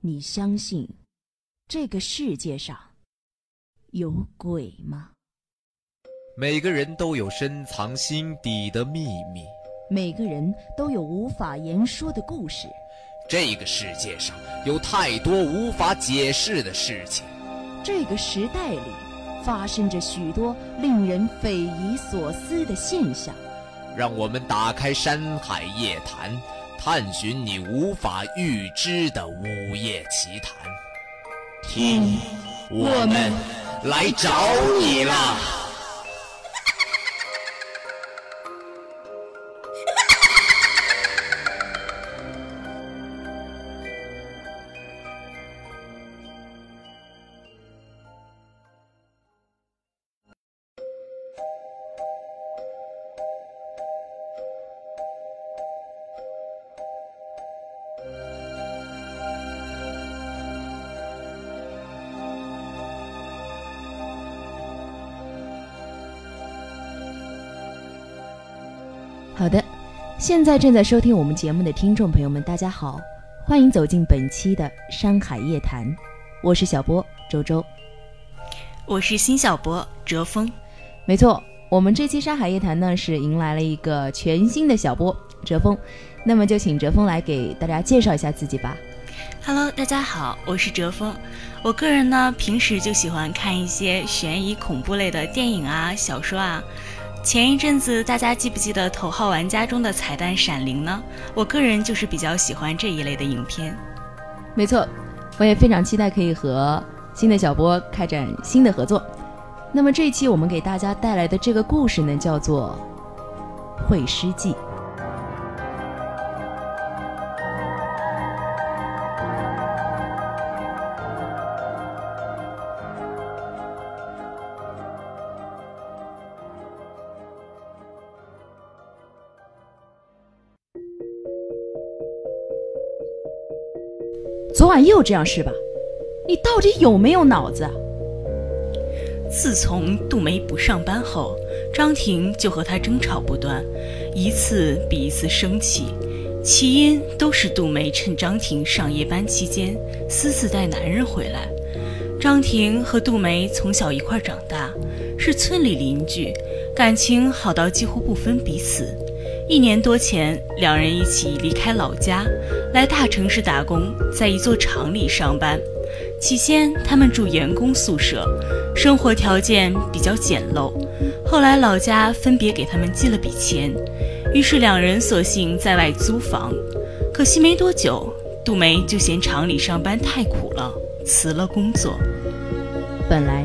你相信这个世界上有鬼吗？每个人都有深藏心底的秘密，每个人都有无法言说的故事。这个世界上有太多无法解释的事情，这个时代里发生着许多令人匪夷所思的现象。让我们打开《山海夜谈》。探寻你无法预知的午夜奇谈，听，我们来找你了。好的，现在正在收听我们节目的听众朋友们，大家好，欢迎走进本期的《山海夜谈》，我是小波周周，我是新小波哲峰。没错，我们这期《山海夜谈》呢是迎来了一个全新的小波哲峰，那么就请哲峰来给大家介绍一下自己吧。Hello，大家好，我是哲峰。我个人呢平时就喜欢看一些悬疑恐怖类的电影啊、小说啊。前一阵子，大家记不记得《头号玩家》中的彩蛋闪灵呢？我个人就是比较喜欢这一类的影片。没错，我也非常期待可以和新的小波开展新的合作。那么这一期我们给大家带来的这个故事呢，叫做《会师记》。晚又这样是吧？你到底有没有脑子？自从杜梅不上班后，张婷就和他争吵不断，一次比一次生气。起因都是杜梅趁张婷上夜班期间私自带男人回来。张婷和杜梅从小一块长大，是村里邻居，感情好到几乎不分彼此。一年多前，两人一起离开老家，来大城市打工，在一座厂里上班。起先，他们住员工宿舍，生活条件比较简陋。后来，老家分别给他们寄了笔钱，于是两人索性在外租房。可惜没多久，杜梅就嫌厂里上班太苦了，辞了工作。本来，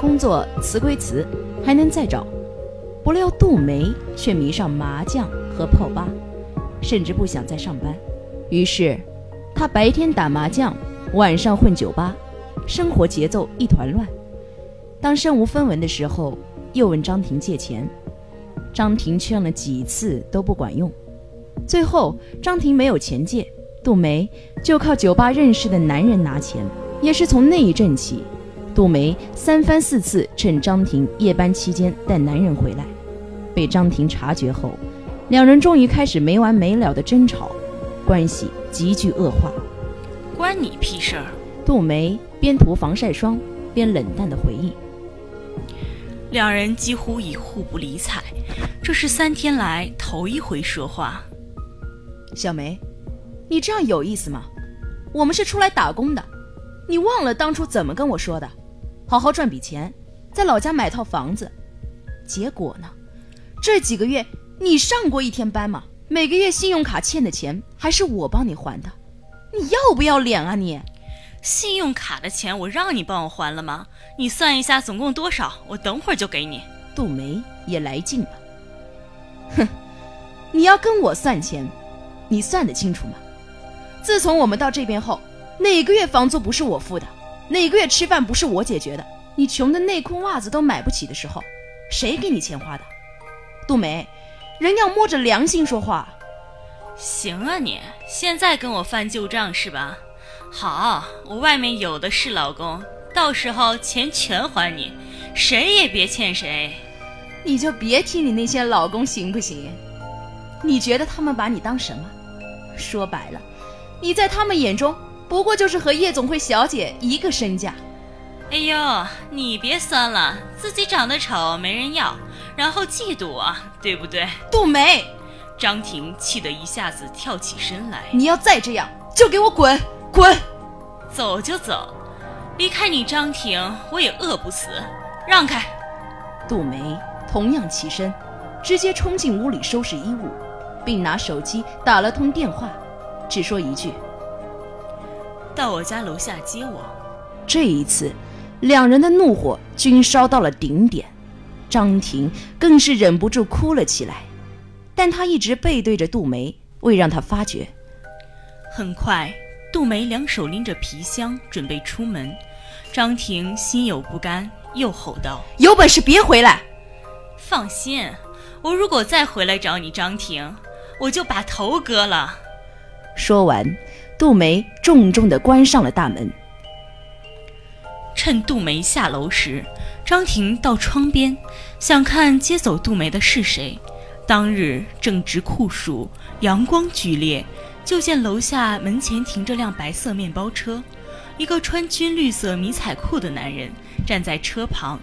工作辞归辞，还能再找。不料杜梅却迷上麻将和泡吧，甚至不想再上班。于是，他白天打麻将，晚上混酒吧，生活节奏一团乱。当身无分文的时候，又问张婷借钱，张婷劝了几次都不管用。最后，张婷没有钱借，杜梅就靠酒吧认识的男人拿钱。也是从那一阵起，杜梅三番四次趁张婷夜班期间带男人回来。被张婷察觉后，两人终于开始没完没了的争吵，关系急剧恶化。关你屁事儿！杜梅边涂防晒霜边冷淡的回应。两人几乎已互不理睬，这是三天来头一回说话。小梅，你这样有意思吗？我们是出来打工的，你忘了当初怎么跟我说的？好好赚笔钱，在老家买套房子。结果呢？这几个月你上过一天班吗？每个月信用卡欠的钱还是我帮你还的，你要不要脸啊你？信用卡的钱我让你帮我还了吗？你算一下总共多少，我等会儿就给你。杜梅也来劲了，哼，你要跟我算钱，你算得清楚吗？自从我们到这边后，哪个月房租不是我付的？哪个月吃饭不是我解决的？你穷的内裤袜子都买不起的时候，谁给你钱花的？杜梅，人要摸着良心说话。行啊，你现在跟我翻旧账是吧？好，我外面有的是老公，到时候钱全还你，谁也别欠谁。你就别提你那些老公行不行？你觉得他们把你当什么？说白了，你在他们眼中不过就是和夜总会小姐一个身价。哎呦，你别酸了，自己长得丑没人要，然后嫉妒我，对不对？杜梅，张婷气得一下子跳起身来。你要再这样，就给我滚滚！走就走，离开你张婷，我也饿不死。让开！杜梅同样起身，直接冲进屋里收拾衣物，并拿手机打了通电话，只说一句：“到我家楼下接我。”这一次。两人的怒火均烧到了顶点，张婷更是忍不住哭了起来，但她一直背对着杜梅，未让她发觉。很快，杜梅两手拎着皮箱准备出门，张婷心有不甘，又吼道：“有本事别回来！”放心，我如果再回来找你，张婷，我就把头割了。说完，杜梅重重地关上了大门。趁杜梅下楼时，张婷到窗边，想看接走杜梅的是谁。当日正值酷暑，阳光剧烈，就见楼下门前停着辆白色面包车，一个穿军绿色迷彩裤的男人站在车旁，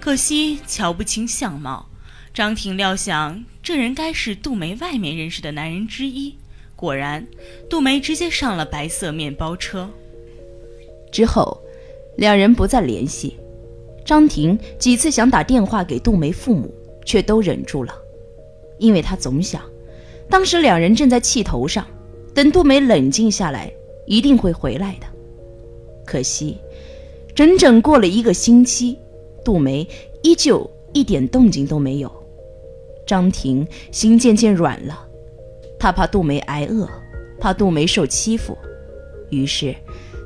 可惜瞧不清相貌。张婷料想这人该是杜梅外面认识的男人之一，果然，杜梅直接上了白色面包车。之后。两人不再联系，张婷几次想打电话给杜梅父母，却都忍住了，因为她总想，当时两人正在气头上，等杜梅冷静下来，一定会回来的。可惜，整整过了一个星期，杜梅依旧一点动静都没有。张婷心渐渐软了，她怕杜梅挨饿，怕杜梅受欺负，于是，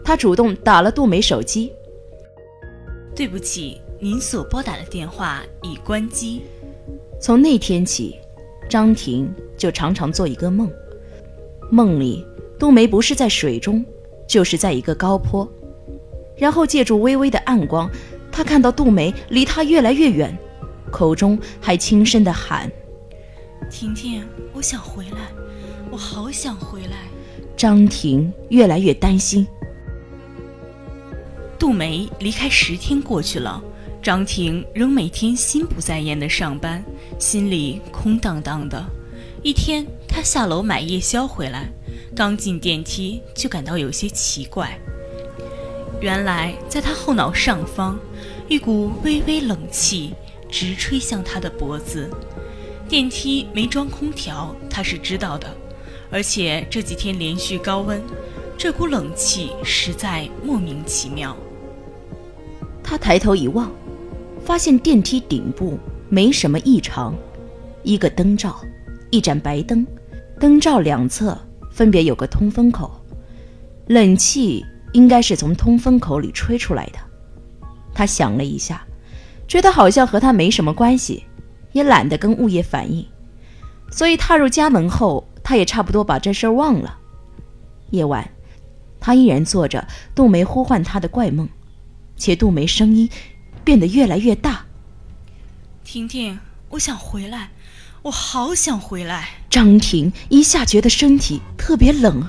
她主动打了杜梅手机。对不起，您所拨打的电话已关机。从那天起，张婷就常常做一个梦，梦里杜梅不是在水中，就是在一个高坡，然后借助微微的暗光，她看到杜梅离她越来越远，口中还轻声的喊：“婷婷，我想回来，我好想回来。”张婷越来越担心。梅离开十天过去了，张婷仍每天心不在焉的上班，心里空荡荡的。一天，她下楼买夜宵回来，刚进电梯就感到有些奇怪。原来，在她后脑上方，一股微微冷气直吹向她的脖子。电梯没装空调，她是知道的，而且这几天连续高温，这股冷气实在莫名其妙。他抬头一望，发现电梯顶部没什么异常，一个灯罩，一盏白灯，灯罩两侧分别有个通风口，冷气应该是从通风口里吹出来的。他想了一下，觉得好像和他没什么关系，也懒得跟物业反映，所以踏入家门后，他也差不多把这事儿忘了。夜晚，他依然做着杜梅呼唤他的怪梦。且杜梅声音变得越来越大。婷婷，我想回来，我好想回来。张婷一下觉得身体特别冷，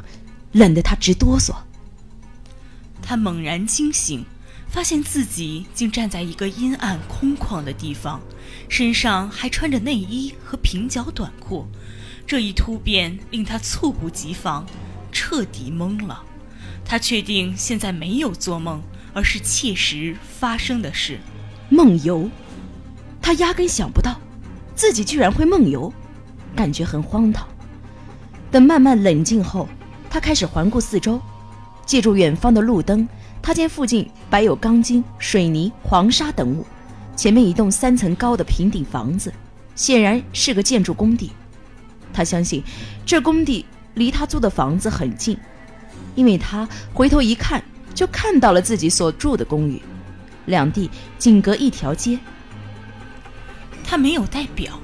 冷得她直哆嗦。她猛然惊醒，发现自己竟站在一个阴暗空旷的地方，身上还穿着内衣和平角短裤。这一突变令她猝不及防，彻底懵了。她确定现在没有做梦。而是切实发生的事，梦游，他压根想不到，自己居然会梦游，感觉很荒唐。等慢慢冷静后，他开始环顾四周，借助远方的路灯，他见附近摆有钢筋、水泥、黄沙等物，前面一栋三层高的平顶房子，显然是个建筑工地。他相信，这工地离他租的房子很近，因为他回头一看。就看到了自己所住的公寓，两地仅隔一条街。他没有带表，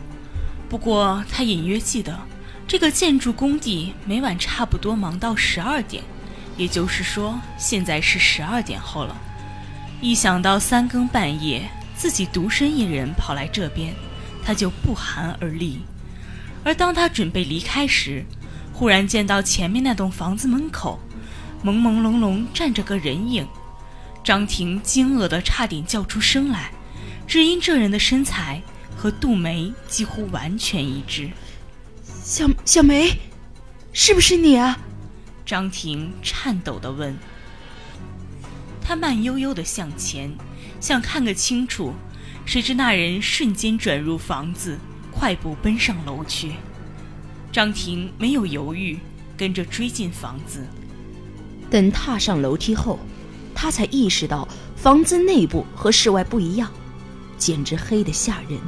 不过他隐约记得，这个建筑工地每晚差不多忙到十二点，也就是说现在是十二点后了。一想到三更半夜自己独身一人跑来这边，他就不寒而栗。而当他准备离开时，忽然见到前面那栋房子门口。朦朦胧胧站着个人影。张婷惊愕的差点叫出声来，只因这人的身材和杜梅几乎完全一致。小小梅，是不是你啊？张婷颤抖地问。他慢悠悠地向前，想看个清楚，谁知那人瞬间转入房子，快步奔上楼去。张婷没有犹豫，跟着追进房子。等踏上楼梯后，他才意识到房子内部和室外不一样，简直黑得吓人，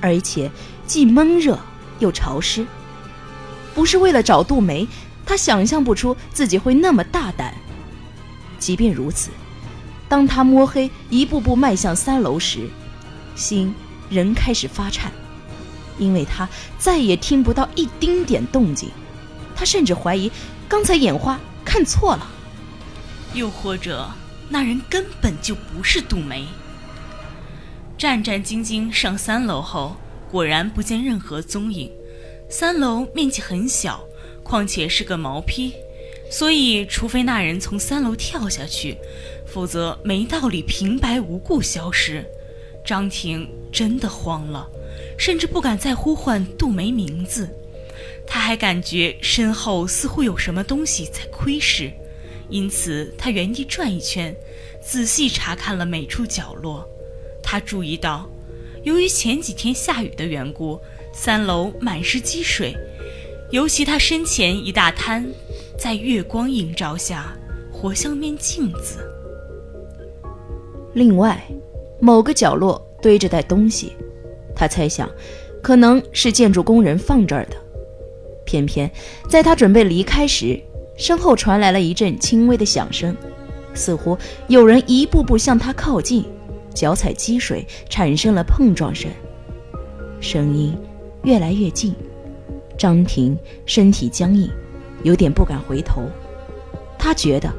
而且既闷热又潮湿。不是为了找杜梅，他想象不出自己会那么大胆。即便如此，当他摸黑一步步迈向三楼时，心仍开始发颤，因为他再也听不到一丁点动静。他甚至怀疑刚才眼花看错了，又或者那人根本就不是杜梅。战战兢兢上三楼后，果然不见任何踪影。三楼面积很小，况且是个毛坯。所以，除非那人从三楼跳下去，否则没道理平白无故消失。张婷真的慌了，甚至不敢再呼唤杜梅名字。他还感觉身后似乎有什么东西在窥视，因此他原地转一圈，仔细查看了每处角落。他注意到，由于前几天下雨的缘故，三楼满是积水，尤其他身前一大滩。在月光映照下，活像面镜子。另外，某个角落堆着袋东西，他猜想，可能是建筑工人放这儿的。偏偏在他准备离开时，身后传来了一阵轻微的响声，似乎有人一步步向他靠近，脚踩积水，产生了碰撞声。声音越来越近，张婷身体僵硬。有点不敢回头，他觉得，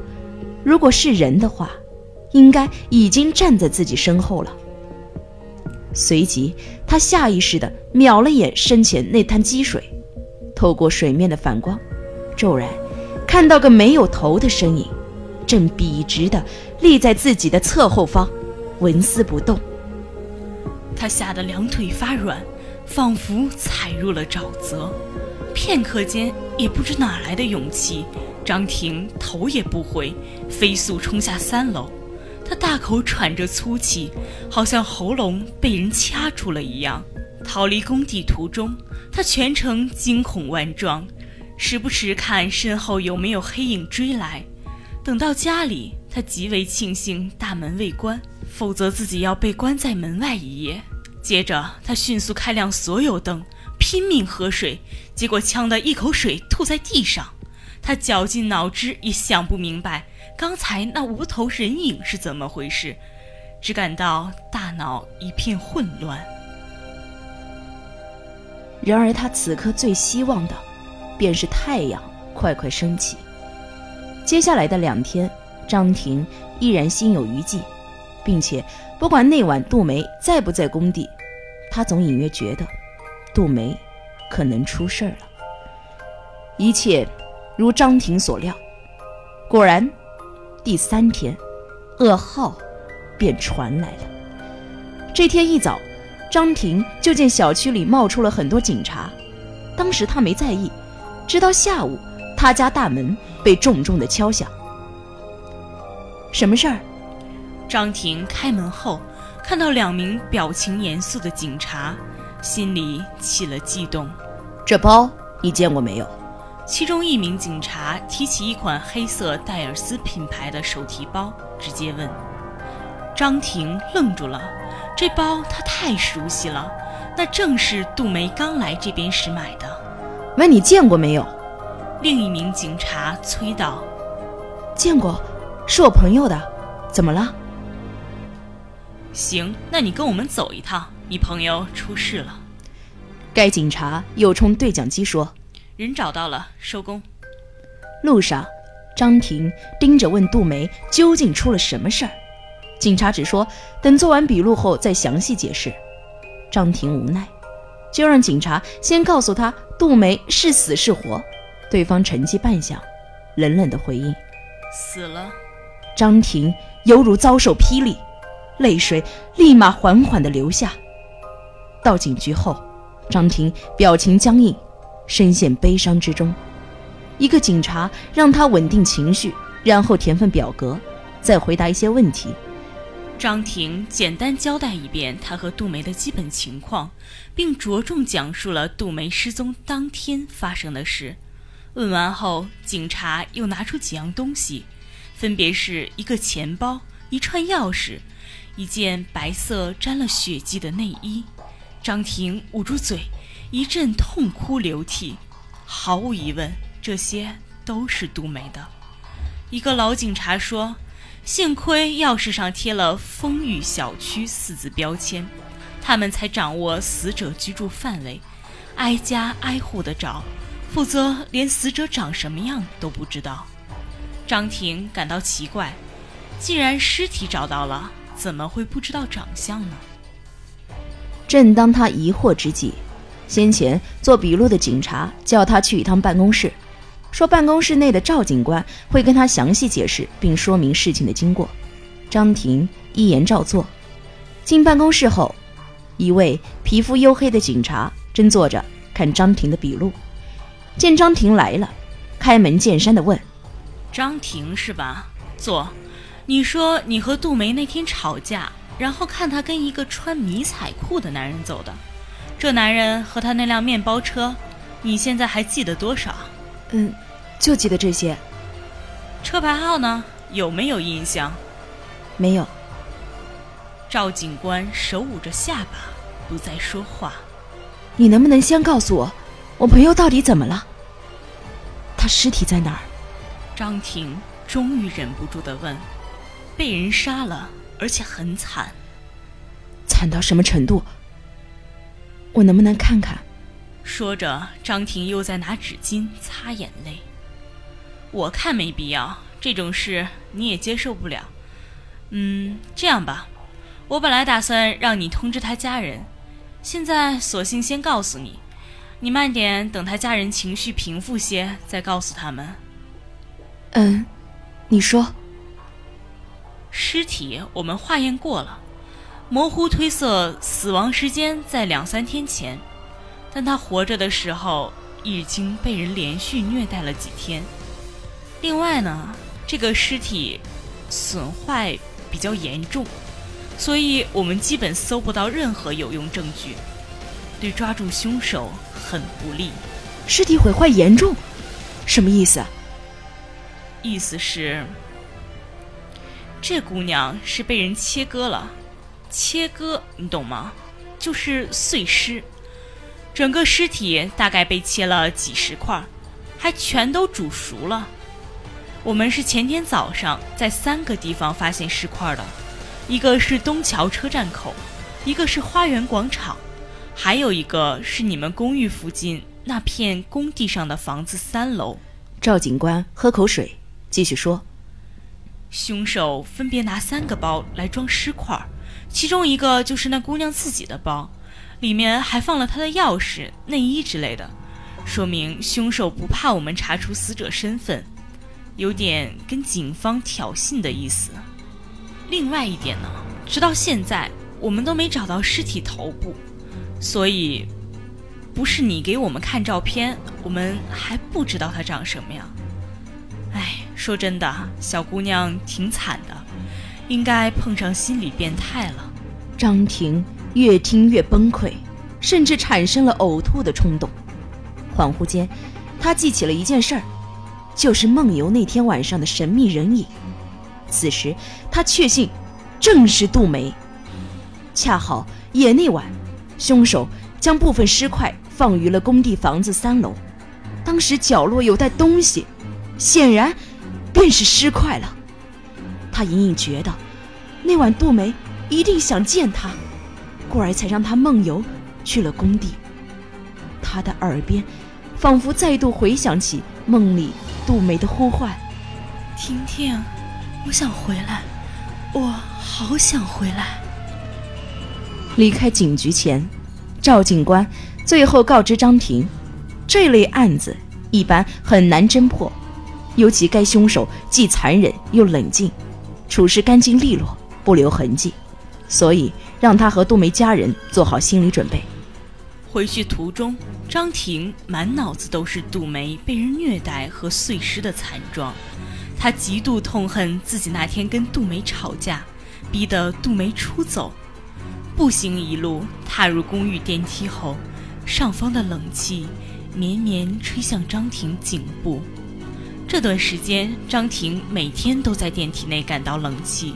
如果是人的话，应该已经站在自己身后了。随即，他下意识地瞄了眼身前那滩积水，透过水面的反光，骤然看到个没有头的身影，正笔直地立在自己的侧后方，纹丝不动。他吓得两腿发软，仿佛踩入了沼泽。片刻间，也不知哪来的勇气，张婷头也不回，飞速冲下三楼。他大口喘着粗气，好像喉咙被人掐住了一样。逃离工地途中，他全程惊恐万状，时不时看身后有没有黑影追来。等到家里，他极为庆幸大门未关，否则自己要被关在门外一夜。接着，他迅速开亮所有灯。拼命喝水，结果呛得一口水吐在地上。他绞尽脑汁也想不明白刚才那无头人影是怎么回事，只感到大脑一片混乱。然而他此刻最希望的，便是太阳快快升起。接下来的两天，张婷依然心有余悸，并且不管那晚杜梅在不在工地，他总隐约觉得。杜梅可能出事儿了。一切如张婷所料，果然，第三天，噩耗便传来了。这天一早，张婷就见小区里冒出了很多警察。当时她没在意，直到下午，她家大门被重重的敲响。什么事儿？张婷开门后，看到两名表情严肃的警察。心里起了悸动，这包你见过没有？其中一名警察提起一款黑色戴尔斯品牌的手提包，直接问。张婷愣住了，这包他太熟悉了，那正是杜梅刚来这边时买的。问你见过没有？另一名警察催道。见过，是我朋友的，怎么了？行，那你跟我们走一趟。你朋友出事了，该警察又冲对讲机说：“人找到了，收工。”路上，张婷盯着问杜梅究竟出了什么事儿。警察只说等做完笔录后再详细解释。张婷无奈，就让警察先告诉他杜梅是死是活。对方沉寂半晌，冷冷的回应：“死了。张婷犹如遭受霹雳，泪水立马缓缓的流下。到警局后，张婷表情僵硬，深陷悲伤之中。一个警察让他稳定情绪，然后填份表格，再回答一些问题。张婷简单交代一遍他和杜梅的基本情况，并着重讲述了杜梅失踪当天发生的事。问完后，警察又拿出几样东西，分别是一个钱包、一串钥匙、一件白色沾了血迹的内衣。张婷捂住嘴，一阵痛哭流涕。毫无疑问，这些都是杜梅的。一个老警察说。幸亏钥匙上贴了“风雨小区”四字标签，他们才掌握死者居住范围，挨家挨户的找，否则连死者长什么样都不知道。张婷感到奇怪，既然尸体找到了，怎么会不知道长相呢？正当他疑惑之际，先前做笔录的警察叫他去一趟办公室。说办公室内的赵警官会跟他详细解释并说明事情的经过。张婷一言照做。进办公室后，一位皮肤黝黑的警察正坐着看张婷的笔录。见张婷来了，开门见山地问：“张婷是吧？坐。你说你和杜梅那天吵架，然后看她跟一个穿迷彩裤的男人走的。这男人和他那辆面包车，你现在还记得多少？”“嗯。”就记得这些。车牌号呢？有没有印象？没有。赵警官手捂着下巴，不再说话。你能不能先告诉我，我朋友到底怎么了？他尸体在哪儿？张婷终于忍不住的问：“被人杀了，而且很惨。惨到什么程度？我能不能看看？”说着，张婷又在拿纸巾擦眼泪。我看没必要，这种事你也接受不了。嗯，这样吧，我本来打算让你通知他家人，现在索性先告诉你，你慢点，等他家人情绪平复些再告诉他们。嗯，你说。尸体我们化验过了，模糊推测死亡时间在两三天前，但他活着的时候已经被人连续虐待了几天。另外呢，这个尸体损坏比较严重，所以我们基本搜不到任何有用证据，对抓住凶手很不利。尸体毁坏严重，什么意思？意思是，这姑娘是被人切割了，切割你懂吗？就是碎尸，整个尸体大概被切了几十块，还全都煮熟了。我们是前天早上在三个地方发现尸块的，一个是东桥车站口，一个是花园广场，还有一个是你们公寓附近那片工地上的房子三楼。赵警官喝口水，继续说：凶手分别拿三个包来装尸块，其中一个就是那姑娘自己的包，里面还放了她的钥匙、内衣之类的，说明凶手不怕我们查出死者身份。有点跟警方挑衅的意思。另外一点呢，直到现在我们都没找到尸体头部，所以不是你给我们看照片，我们还不知道他长什么样。哎，说真的，小姑娘挺惨的，应该碰上心理变态了。张婷越听越崩溃，甚至产生了呕吐的冲动。恍惚间，她记起了一件事儿。就是梦游那天晚上的神秘人影，此时他确信正是杜梅。恰好也那晚，凶手将部分尸块放于了工地房子三楼，当时角落有袋东西，显然便是尸块了。他隐隐觉得，那晚杜梅一定想见他，故而才让他梦游去了工地。他的耳边仿佛再度回响起梦里。杜梅的呼唤：“婷婷，我想回来，我好想回来。”离开警局前，赵警官最后告知张婷：“这类案子一般很难侦破，尤其该凶手既残忍又冷静，处事干净利落，不留痕迹，所以让他和杜梅家人做好心理准备。回去途中，张婷满脑子都是杜梅被人虐待和碎尸的惨状，他极度痛恨自己那天跟杜梅吵架，逼得杜梅出走。步行一路，踏入公寓电梯后，上方的冷气绵绵吹向张婷颈部。这段时间，张婷每天都在电梯内感到冷气，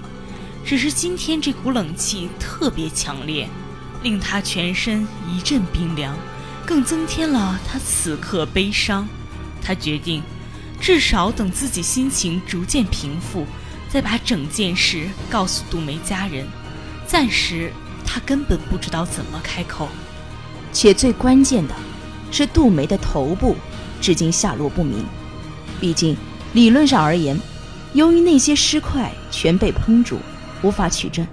只是今天这股冷气特别强烈，令他全身一阵冰凉，更增添了他此刻悲伤。他决定，至少等自己心情逐渐平复，再把整件事告诉杜梅家人。暂时，他根本不知道怎么开口。且最关键的，是杜梅的头部至今下落不明。毕竟，理论上而言，由于那些尸块全被烹煮，无法取证，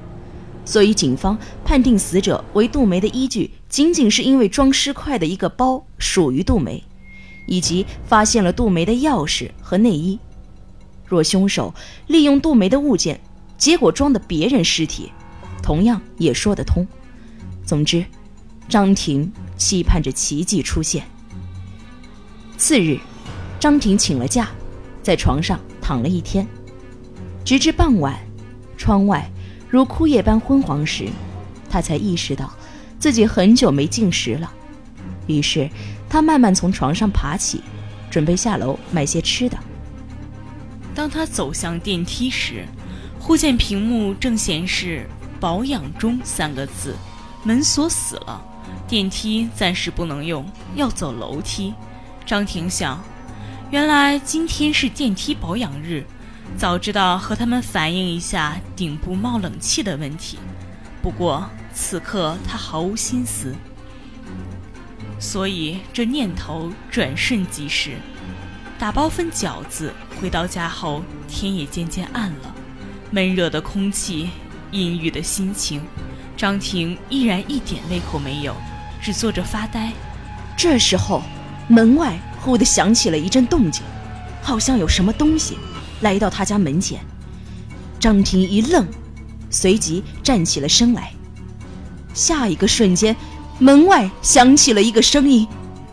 所以警方判定死者为杜梅的依据，仅仅是因为装尸块的一个包属于杜梅，以及发现了杜梅的钥匙和内衣。若凶手利用杜梅的物件，结果装的别人尸体，同样也说得通。总之，张婷期盼着奇迹出现。次日。张婷请了假，在床上躺了一天，直至傍晚，窗外如枯叶般昏黄时，他才意识到自己很久没进食了。于是，他慢慢从床上爬起，准备下楼买些吃的。当他走向电梯时，忽见屏幕正显示“保养中”三个字，门锁死了，电梯暂时不能用，要走楼梯。张婷想。原来今天是电梯保养日，早知道和他们反映一下顶部冒冷气的问题。不过此刻他毫无心思，所以这念头转瞬即逝。打包份饺子回到家后，天也渐渐暗了，闷热的空气，阴郁的心情，张婷依然一点胃口没有，只坐着发呆。这时候，门外。忽地响起了一阵动静，好像有什么东西来到他家门前。张婷一愣，随即站起了身来。下一个瞬间，门外响起了一个声音，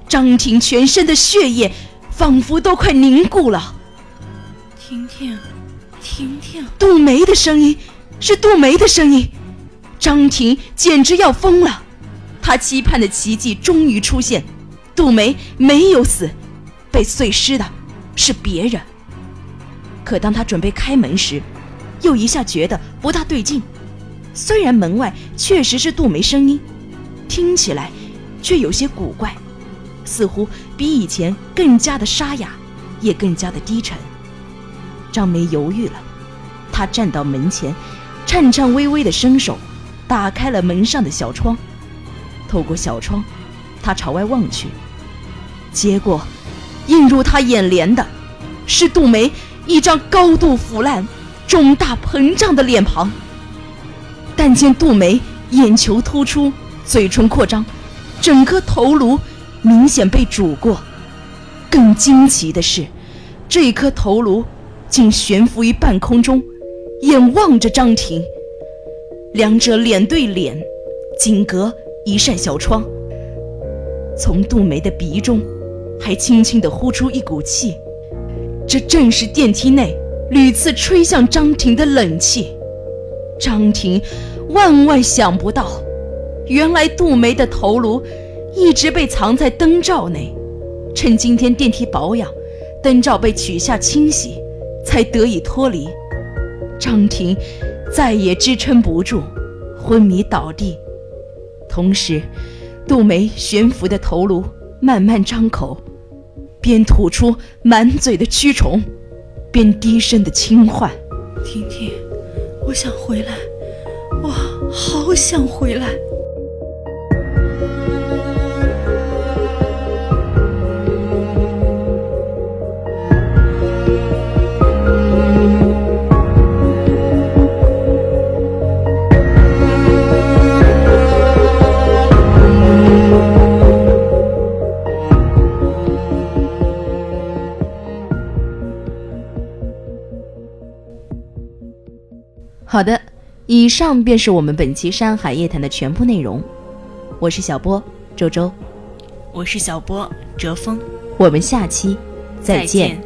张婷全身的血液仿佛都快凝固了。婷婷，婷婷，杜梅的声音，是杜梅的声音。张婷简直要疯了，她期盼的奇迹终于出现，杜梅没有死。被碎尸的是别人，可当他准备开门时，又一下觉得不大对劲。虽然门外确实是杜梅声音，听起来却有些古怪，似乎比以前更加的沙哑，也更加的低沉。张梅犹豫了，她站到门前，颤颤巍巍的伸手打开了门上的小窗，透过小窗，她朝外望去，结果。映入她眼帘的，是杜梅一张高度腐烂、肿大膨胀的脸庞。但见杜梅眼球突出，嘴唇扩张，整颗头颅明显被煮过。更惊奇的是，这一颗头颅竟悬浮于半空中，眼望着张婷。两者脸对脸，仅隔一扇小窗。从杜梅的鼻中。还轻轻地呼出一股气，这正是电梯内屡次吹向张婷的冷气。张婷万万想不到，原来杜梅的头颅一直被藏在灯罩内，趁今天电梯保养，灯罩被取下清洗，才得以脱离。张婷再也支撑不住，昏迷倒地。同时，杜梅悬浮的头颅。慢慢张口，边吐出满嘴的蛆虫，边低声的轻唤：“婷婷，我想回来，我好想回来。”以上便是我们本期《山海夜谈》的全部内容。我是小波周周，我是小波哲峰，我们下期再见。